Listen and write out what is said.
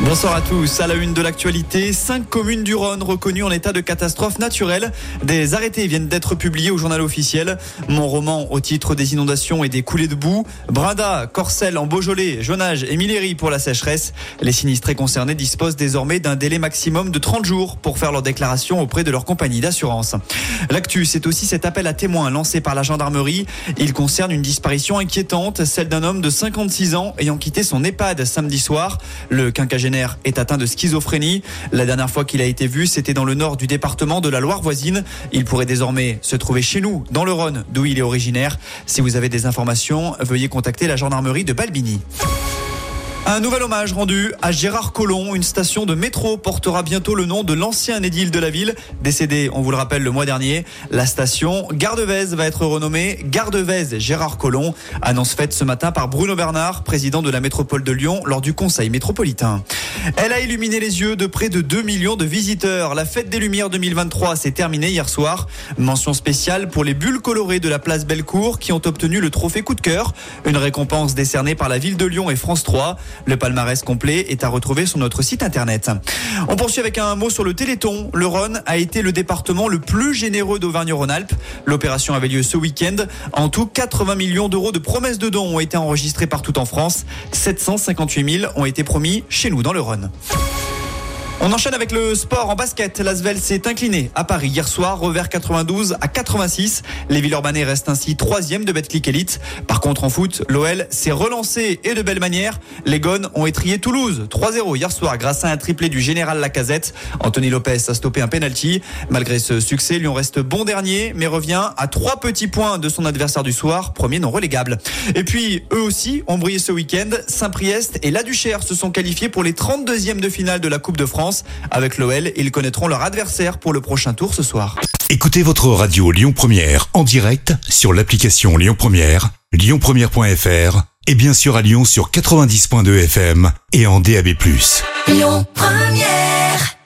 Bonsoir à tous. À la une de l'actualité, cinq communes du Rhône reconnues en état de catastrophe naturelle. Des arrêtés viennent d'être publiés au journal officiel. Mont-Roman au titre des inondations et des coulées de boue. Brinda, Corcelles en Beaujolais, Jonage et Millery pour la sécheresse. Les sinistrés concernés disposent désormais d'un délai maximum de 30 jours pour faire leur déclaration auprès de leur compagnie d'assurance. L'actu, c'est aussi cet appel à témoins lancé par la gendarmerie. Il concerne une disparition inquiétante, celle d'un homme de 56 ans ayant quitté son EHPAD samedi soir. Le quinquagénaire est atteint de schizophrénie. La dernière fois qu'il a été vu, c'était dans le nord du département de la Loire voisine. Il pourrait désormais se trouver chez nous, dans le Rhône, d'où il est originaire. Si vous avez des informations, veuillez contacter la gendarmerie de Balbini. Un nouvel hommage rendu à Gérard Collomb. Une station de métro portera bientôt le nom de l'ancien édile de la ville, décédé, on vous le rappelle, le mois dernier. La station Gardevez va être renommée Gardevez Gérard Collomb. Annonce faite ce matin par Bruno Bernard, président de la métropole de Lyon, lors du conseil métropolitain. Elle a illuminé les yeux de près de 2 millions de visiteurs. La fête des Lumières 2023 s'est terminée hier soir. Mention spéciale pour les bulles colorées de la place Bellecour qui ont obtenu le trophée coup de cœur. Une récompense décernée par la ville de Lyon et France 3. Le palmarès complet est à retrouver sur notre site internet. On poursuit avec un mot sur le Téléthon. Le Rhône a été le département le plus généreux d'Auvergne-Rhône-Alpes. L'opération avait lieu ce week-end. En tout, 80 millions d'euros de promesses de dons ont été enregistrés partout en France. 758 000 ont été promis chez nous dans le Rhône. On enchaîne avec le sport en basket. L'Asvel s'est incliné à Paris hier soir, revers 92 à 86. Les Villeurbanais restent ainsi troisième de Betclic Elite. Par contre, en foot, l'OL s'est relancé et de belle manière. Les Gones ont étrié Toulouse 3-0 hier soir grâce à un triplé du général Lacazette. Anthony Lopez a stoppé un penalty. Malgré ce succès, Lyon reste bon dernier, mais revient à trois petits points de son adversaire du soir, premier non relégable. Et puis, eux aussi ont brillé ce week-end. Saint-Priest et La Duchère se sont qualifiés pour les 32e de finale de la Coupe de France. Avec l'OL, ils connaîtront leur adversaire pour le prochain tour ce soir. Écoutez votre radio Lyon Première en direct sur l'application Lyon Première, lyonpremière.fr et bien sûr à Lyon sur 90.2 FM et en DAB+. Lyon Première